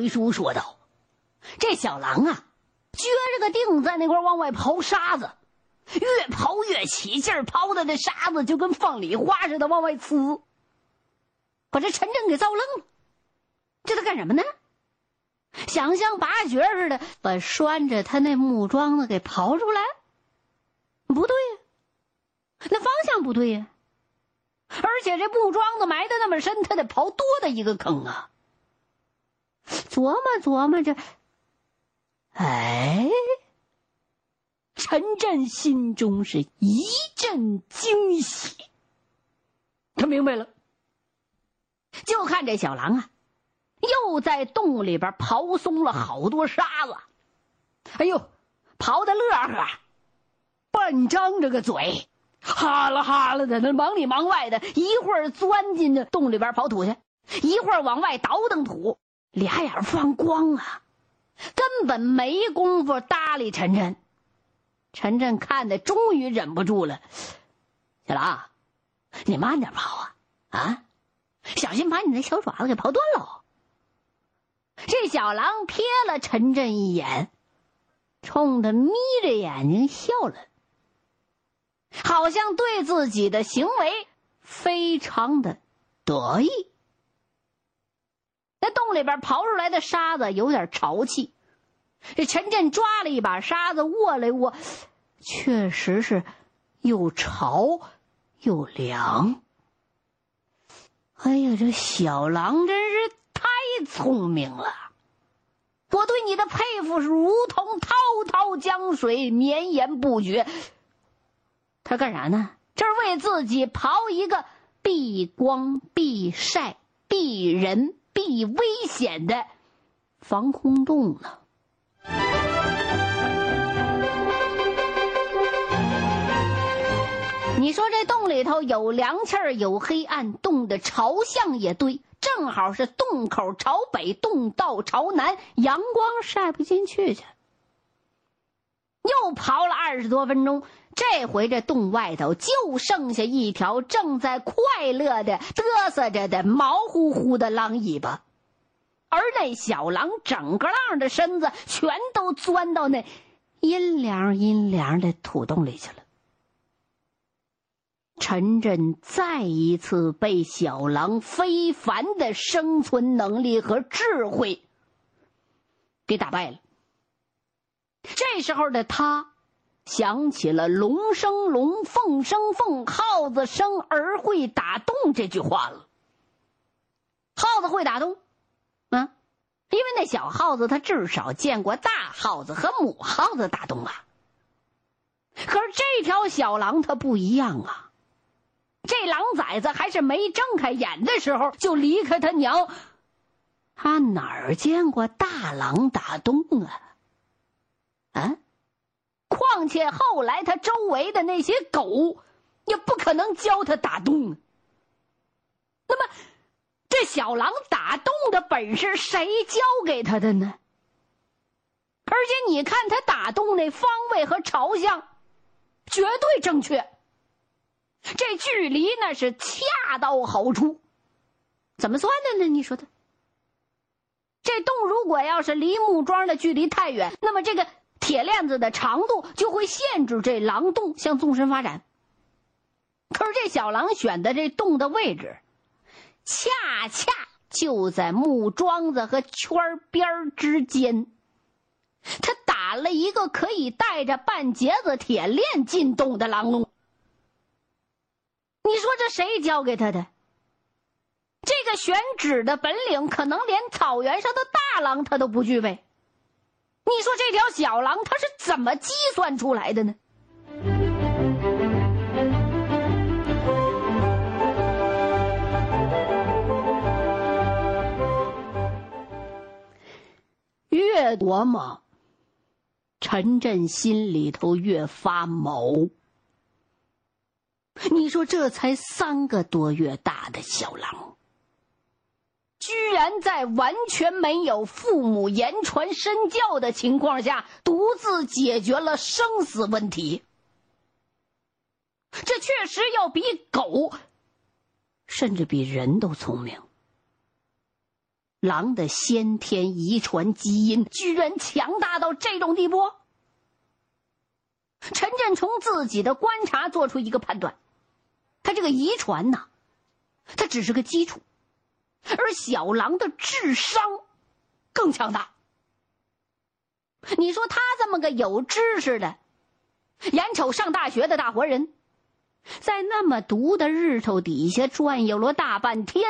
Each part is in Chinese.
回书说道：“这小狼啊，撅着个腚在那块往外刨沙子，越刨越起劲儿，刨的那沙子就跟放礼花似的往外呲，把这陈震给造愣了。这他干什么呢？想像拔掘似的，把拴着他那木桩子给刨出来？不对呀，那方向不对呀。而且这木桩子埋的那么深，他得刨多大一个坑啊！琢磨琢磨着，哎，陈震心中是一阵惊喜。他明白了，就看这小狼啊，又在洞里边刨松了好多沙子。哎呦，刨的乐呵，半张着个嘴，哈啦哈啦的，那忙里忙外的，一会儿钻进这洞里边刨土去，一会儿往外倒腾土。俩眼放光啊，根本没工夫搭理晨晨。晨晨看的终于忍不住了：“小狼，你慢点跑啊，啊，小心把你那小爪子给刨断喽。”这小狼瞥了陈震一眼，冲他眯着眼睛笑了，好像对自己的行为非常的得意。那洞里边刨出来的沙子有点潮气，这陈震抓了一把沙子握了握，确实是又潮又凉。哎呀，这小狼真是太聪明了！我对你的佩服如同滔滔江水，绵延不绝。他干啥呢？这是为自己刨一个避光、避晒、避人。避危险的防空洞呢？你说这洞里头有凉气儿，有黑暗，洞的朝向也对，正好是洞口朝北，洞道朝南，阳光晒不进去去。又刨了二十多分钟。这回这洞外头就剩下一条正在快乐的嘚瑟着的毛乎乎的狼尾巴，而那小狼整个浪的身子全都钻到那阴凉阴凉的土洞里去了。陈震再一次被小狼非凡的生存能力和智慧给打败了。这时候的他。想起了“龙生龙，凤生凤，耗子生儿会打洞”这句话了。耗子会打洞，啊，因为那小耗子它至少见过大耗子和母耗子打洞啊。可是这条小狼它不一样啊，这狼崽子还是没睁开眼的时候就离开他娘，他哪儿见过大狼打洞啊？啊？况且后来他周围的那些狗，也不可能教他打洞。那么，这小狼打洞的本事谁教给他的呢？而且你看他打洞那方位和朝向，绝对正确。这距离那是恰到好处。怎么算的呢？你说的。这洞如果要是离木桩的距离太远，那么这个。铁链子的长度就会限制这狼洞向纵深发展。可是这小狼选的这洞的位置，恰恰就在木桩子和圈边之间。他打了一个可以带着半截子铁链进洞的狼洞。你说这谁教给他的？这个选址的本领，可能连草原上的大狼他都不具备。你说这条小狼它是怎么计算出来的呢？越琢磨，陈震心里头越发毛。你说这才三个多月大的小狼。居然在完全没有父母言传身教的情况下，独自解决了生死问题。这确实要比狗，甚至比人都聪明。狼的先天遗传基因居然强大到这种地步。陈震从自己的观察做出一个判断：他这个遗传呐，它只是个基础，而小狼的智商更强大。你说他这么个有知识的、眼瞅上大学的大活人，在那么毒的日头底下转悠了大半天，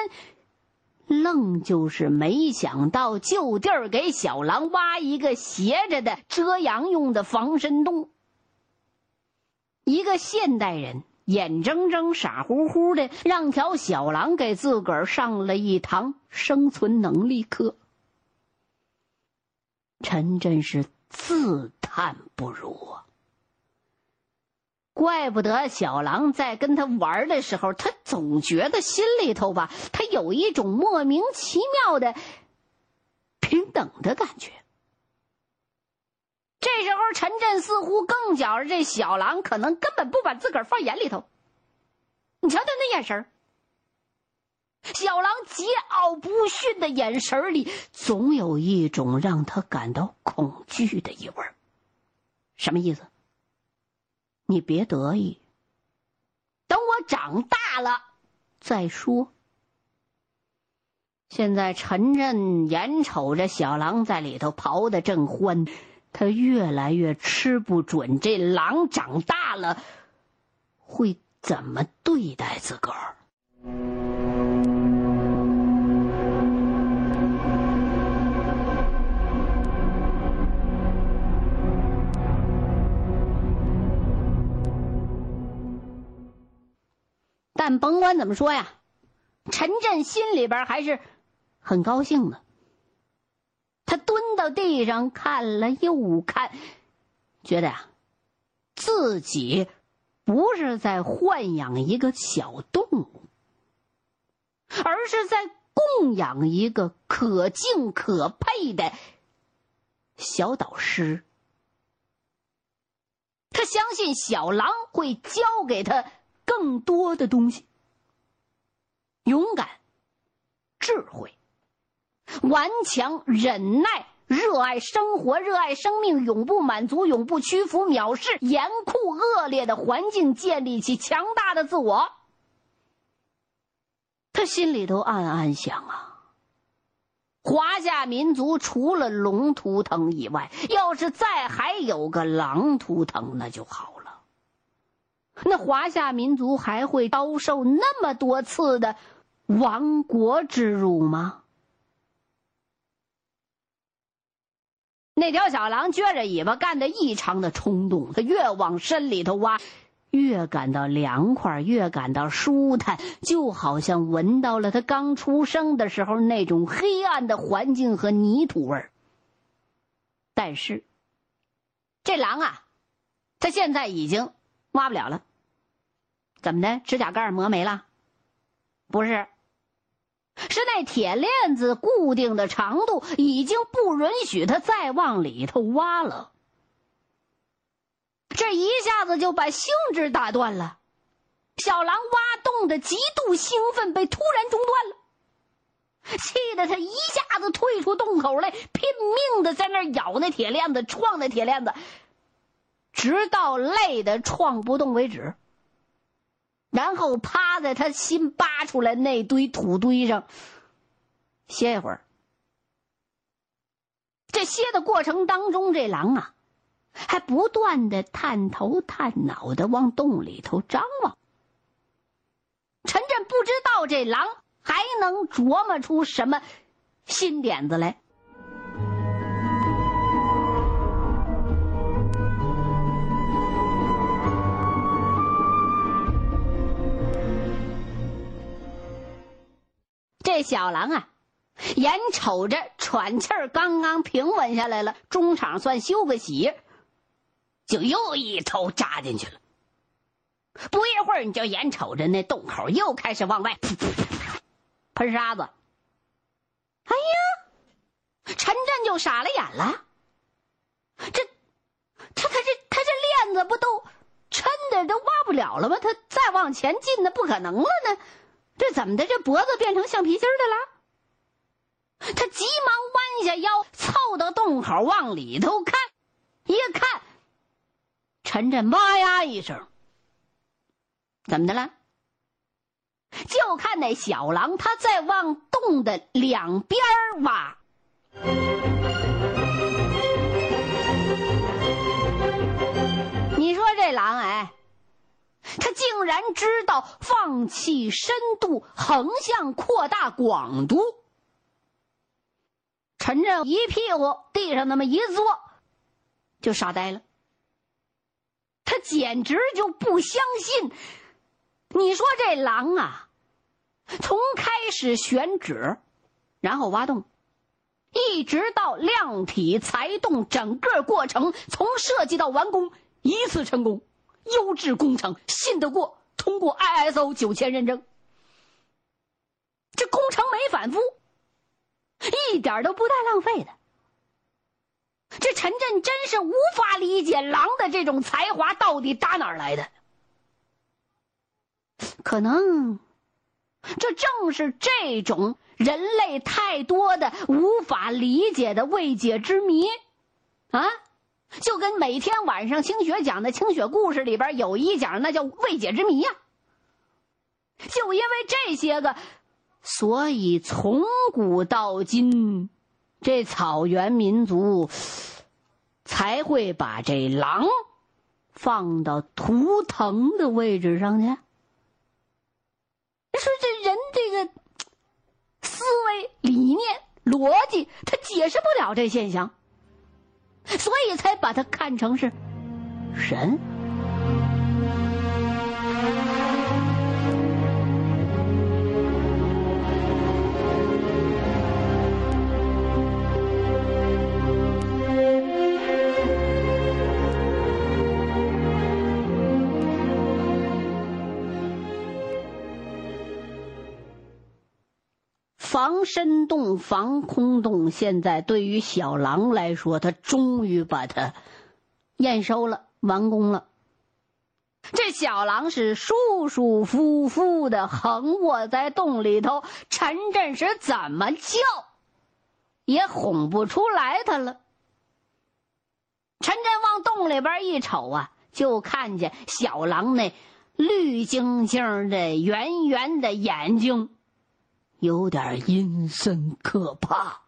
愣就是没想到就地儿给小狼挖一个斜着的遮阳用的防身洞。一个现代人眼睁睁、傻乎乎的让条小狼给自个儿上了一堂生存能力课。陈真是自叹不如啊！怪不得小狼在跟他玩的时候，他总觉得心里头吧，他有一种莫名其妙的平等的感觉。这时候，陈震似乎更觉着这小狼可能根本不把自个儿放眼里头。你瞧他那眼神儿。小狼桀骜不驯的眼神里，总有一种让他感到恐惧的意味什么意思？你别得意，等我长大了再说。现在陈震眼瞅着小狼在里头刨的正欢，他越来越吃不准这狼长大了会怎么对待自个儿。但甭管怎么说呀，陈震心里边还是很高兴的。他蹲到地上看了又看，觉得呀，自己不是在豢养一个小动物，而是在供养一个可敬可佩的小导师。他相信小狼会教给他。更多的东西，勇敢、智慧、顽强、忍耐、热爱生活、热爱生命、永不满足、永不屈服、藐视严酷恶劣的环境，建立起强大的自我。他心里头暗暗想啊，华夏民族除了龙图腾以外，要是再还有个狼图腾，那就好了。那华夏民族还会遭受那么多次的亡国之辱吗？那条小狼撅着尾巴，干得异常的冲动。它越往深里头挖，越感到凉快，越感到舒坦，就好像闻到了它刚出生的时候那种黑暗的环境和泥土味儿。但是，这狼啊，它现在已经挖不了了。怎么的？指甲盖磨没了？不是，是那铁链子固定的长度已经不允许他再往里头挖了。这一下子就把兴致打断了。小狼挖洞的极度兴奋被突然中断了，气得他一下子退出洞口来，拼命的在那咬那铁链子，撞那铁链子，直到累得撞不动为止。然后趴在他新扒出来那堆土堆上歇一会儿。这歇的过程当中，这狼啊，还不断的探头探脑的往洞里头张望。陈震不知道这狼还能琢磨出什么新点子来。这小狼啊，眼瞅着喘气儿刚刚平稳下来了，中场算休个息，就又一头扎进去了。不一会儿，你就眼瞅着那洞口又开始往外喷沙子。哎呀，陈震就傻了眼了。这，他他这他这链子不都抻的都挖不了了吗？他再往前进，那不可能了呢。这怎么的？这脖子变成橡皮筋的了？他急忙弯下腰，凑到洞口往里头看。一看，陈震哇呀一声：“怎么的了？”就看那小狼，他在往洞的两边挖。你说这狼哎，竟然知道放弃深度，横向扩大广度。陈震一屁股地上那么一坐，就傻呆了。他简直就不相信。你说这狼啊，从开始选址，然后挖洞，一直到量体裁洞，整个过程从设计到完工一次成功，优质工程，信得过，通过 ISO 九千认证，这工程没反复。一点都不带浪费的。这陈震真是无法理解狼的这种才华到底打哪儿来的。可能，这正是这种人类太多的无法理解的未解之谜，啊，就跟每天晚上清雪讲的清雪故事里边有一讲，那叫未解之谜呀。就因为这些个。所以，从古到今，这草原民族才会把这狼放到图腾的位置上去。你说这人这个思维理念逻辑，他解释不了这现象，所以才把他看成是神。防身洞、防空洞，现在对于小狼来说，他终于把它验收了、完工了。这小狼是舒舒服服的横卧在洞里头，陈震是怎么叫也哄不出来他了。陈震往洞里边一瞅啊，就看见小狼那绿晶晶的、圆圆的眼睛。有点阴森可怕，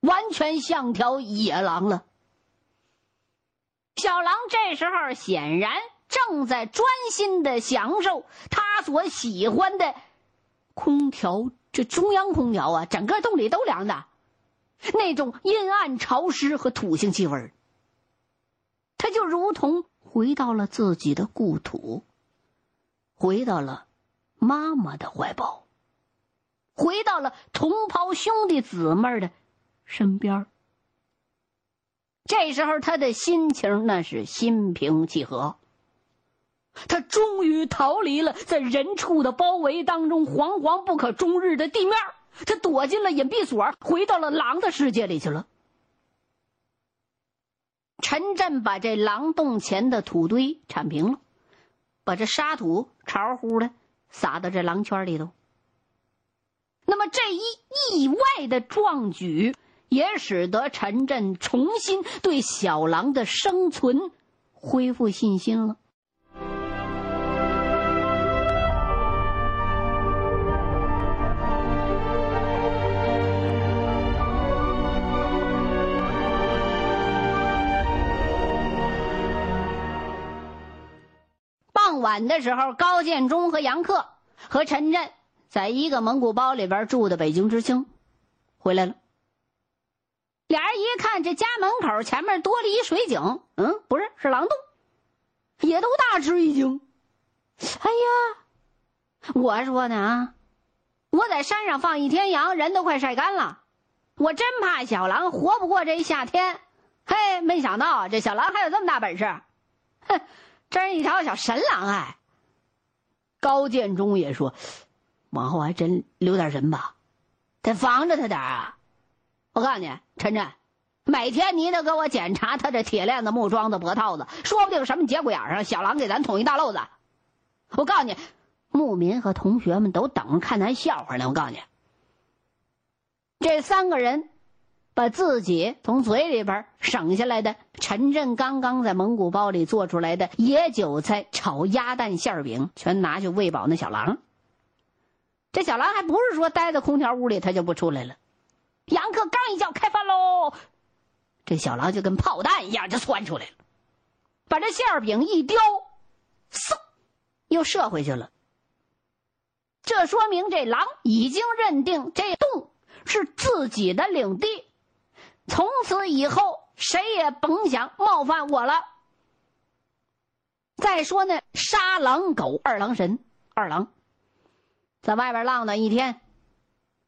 完全像条野狼了。小狼这时候显然正在专心的享受他所喜欢的空调，这中央空调啊，整个洞里都凉的，那种阴暗潮湿和土腥气味他就如同回到了自己的故土，回到了妈妈的怀抱。回到了同胞兄弟姊妹的身边这时候他的心情那是心平气和。他终于逃离了在人畜的包围当中惶惶不可终日的地面他躲进了隐蔽所，回到了狼的世界里去了。陈震把这狼洞前的土堆铲平了，把这沙土潮乎的撒到这狼圈里头。那么这一意外的壮举，也使得陈震重新对小狼的生存恢复信心了。傍晚的时候，高建中和杨克和陈震。在一个蒙古包里边住的北京知青，回来了。俩人一看，这家门口前面多了一水井，嗯，不是，是狼洞，也都大吃一惊。哎呀，我说呢啊，我在山上放一天羊，人都快晒干了，我真怕小狼活不过这一夏天。嘿，没想到这小狼还有这么大本事，哼，真是一条小神狼哎。高建中也说。往后还真留点人吧，得防着他点啊！我告诉你，陈震，每天你得给我检查他这铁链子、木桩子、脖套子，说不定什么节骨眼上小狼给咱捅一大漏子。我告诉你，牧民和同学们都等着看咱笑话呢。我告诉你，这三个人把自己从嘴里边省下来的陈震刚刚在蒙古包里做出来的野韭菜炒鸭蛋馅饼，全拿去喂饱那小狼。这小狼还不是说待在空调屋里他就不出来了。杨克刚一叫开饭喽，这小狼就跟炮弹一样就窜出来了，把这馅饼一叼，嗖，又射回去了。这说明这狼已经认定这洞是自己的领地，从此以后谁也甭想冒犯我了。再说那杀狼狗二郎神，二郎在外边浪荡一天，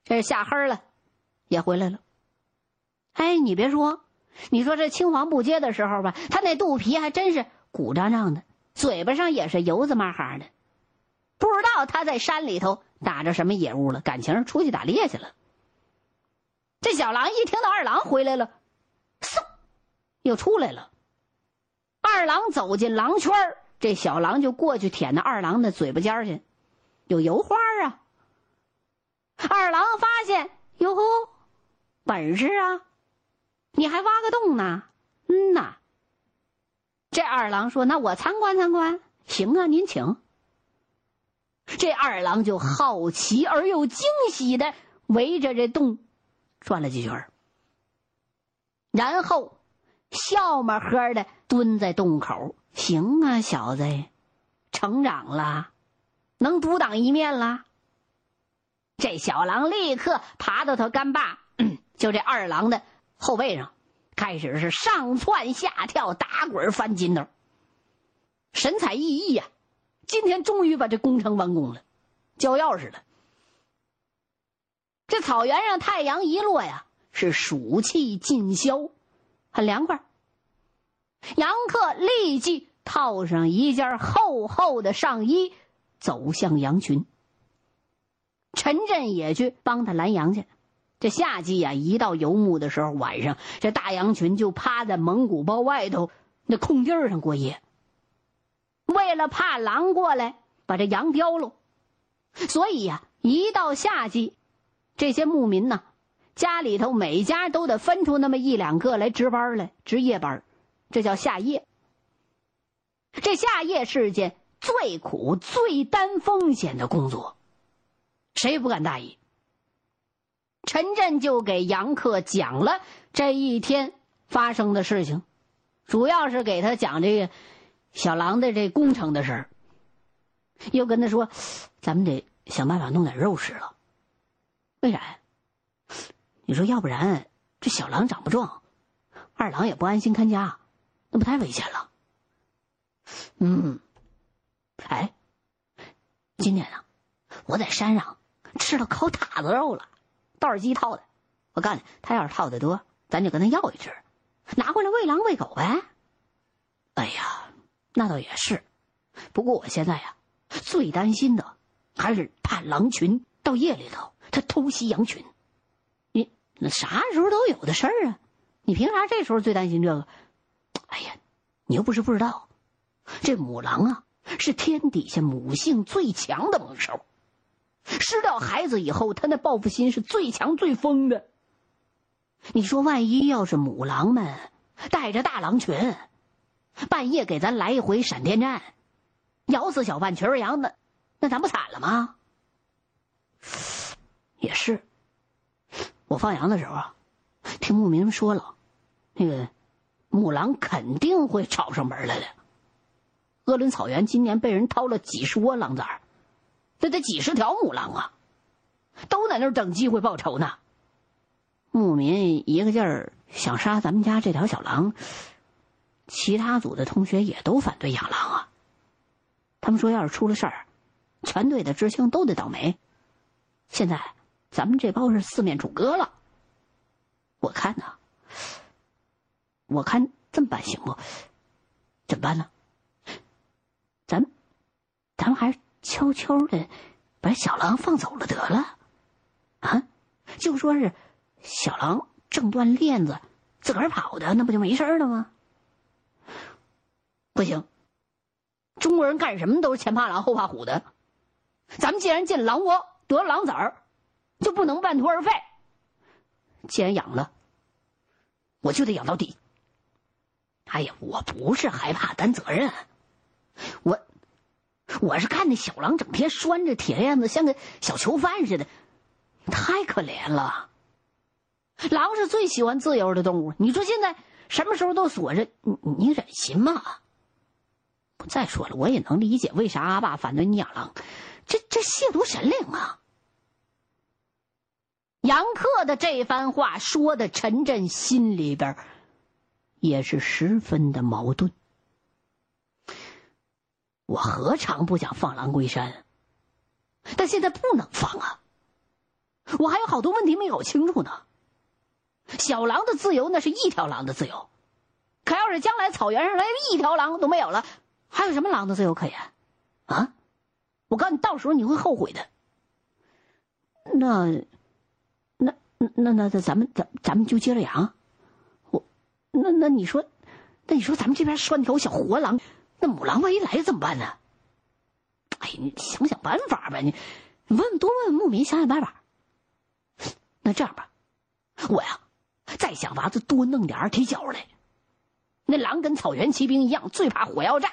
这是下黑了，也回来了。哎，你别说，你说这青黄不接的时候吧，他那肚皮还真是鼓胀胀的，嘴巴上也是油子麻哈的。不知道他在山里头打着什么野物了，感情出去打猎去了。这小狼一听到二郎回来了，嗖，又出来了。二郎走进狼圈这小狼就过去舔那二郎的嘴巴尖去，有油花啊。二郎发现，哟呵，本事啊，你还挖个洞呢？嗯呐。这二郎说：“那我参观参观，行啊，您请。”这二郎就好奇而又惊喜的围着这洞转了几圈然后笑么呵的蹲在洞口。行啊，小子，成长了，能独当一面了。这小狼立刻爬到他干爸，就这二郎的后背上，开始是上窜下跳、打滚翻筋斗，神采奕奕呀。今天终于把这工程完工了，交钥匙了。这草原上太阳一落呀，是暑气尽消，很凉快。杨克立即套上一件厚厚的上衣，走向羊群。陈震也去帮他拦羊去。这夏季呀，一到游牧的时候，晚上这大羊群就趴在蒙古包外头那空地上过夜。为了怕狼过来把这羊叼喽，所以呀，一到夏季，这些牧民呢，家里头每家都得分出那么一两个来值班来值夜班，这叫夏夜。这夏夜事件最苦、最担风险的工作，谁也不敢大意。陈震就给杨克讲了这一天发生的事情，主要是给他讲这个。小狼的这工程的事儿，又跟他说：“咱们得想办法弄点肉吃了。为啥呀？你说要不然这小狼长不壮，二郎也不安心看家，那不太危险了。”嗯，哎，今天呢，我在山上吃了烤塔子肉了，道尔基套的。我告诉你，他要是套的多，咱就跟他要一只，拿回来喂狼喂狗呗。哎呀！那倒也是，不过我现在呀，最担心的还是怕狼群到夜里头他偷袭羊群。你那啥时候都有的事儿啊，你凭啥这时候最担心这个？哎呀，你又不是不知道，这母狼啊是天底下母性最强的猛兽，失掉孩子以后，他那报复心是最强最疯的。你说万一要是母狼们带着大狼群？半夜给咱来一回闪电战，咬死小半群羊，那那咱不惨了吗？也是，我放羊的时候啊，听牧民说了，那个母狼肯定会找上门来的。鄂伦草原今年被人掏了几十窝狼崽儿这得几十条母狼啊，都在那儿等机会报仇呢。牧民一个劲儿想杀咱们家这条小狼。其他组的同学也都反对养狼啊，他们说要是出了事儿，全队的知青都得倒霉。现在咱们这包是四面楚歌了。我看呢，我看这么办行不？怎么办呢？咱，们还是悄悄的把小狼放走了得了，啊？就说是小狼挣断链子，自个儿跑的，那不就没事了吗？不行，中国人干什么都是前怕狼后怕虎的。咱们既然进狼窝得了狼崽儿，就不能半途而废。既然养了，我就得养到底。哎呀，我不是害怕担责任，我我是看那小狼整天拴着铁链子，像个小囚犯似的，太可怜了。狼是最喜欢自由的动物，你说现在什么时候都锁着，你你忍心吗？再说了，我也能理解为啥阿爸反对你养狼，这这亵渎神灵啊！杨克的这番话说的，陈震心里边也是十分的矛盾。我何尝不想放狼归山？但现在不能放啊！我还有好多问题没搞清楚呢。小狼的自由那是一条狼的自由，可要是将来草原上连一条狼都没有了，还有什么狼的自由可言？啊！我告诉你，到时候你会后悔的。那、那、那、那、那，咱们咱咱们就接着养。我，那那你说，那你说咱们这边拴条小活狼，那母狼万一来怎么办呢？哎，你想想办法呗，你问多问牧民想想办法。那这样吧，我呀。再想法子多弄点二踢脚来。那狼跟草原骑兵一样，最怕火药炸。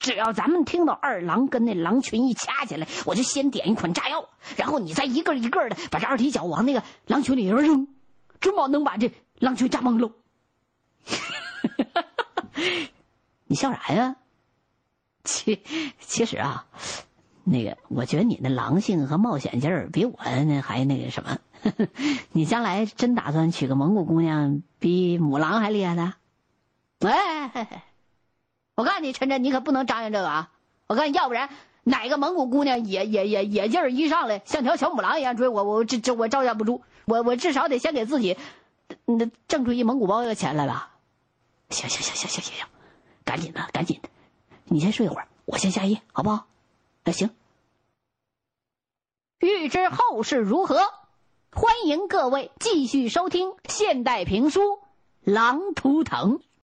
只要咱们听到二狼跟那狼群一掐起来，我就先点一捆炸药，然后你再一个一个的把这二踢脚往那个狼群里边扔，准保能把这狼群炸懵喽。你笑啥呀？其其实啊，那个我觉得你那狼性和冒险劲儿比我那还那个什么。你将来真打算娶个蒙古姑娘，比母狼还厉害的？哎，我告诉你，陈真，你可不能张扬这个啊！我告诉你，要不然哪个蒙古姑娘也也也野劲儿一上来，像条小母狼一样追我，我这这我招架不住，我我至少得先给自己那挣出一蒙古包的钱来吧。行行行行行行行，赶紧的赶紧的，你先睡一会儿，我先下夜，好不好？那行。欲知后事如何？欢迎各位继续收听现代评书《狼图腾》。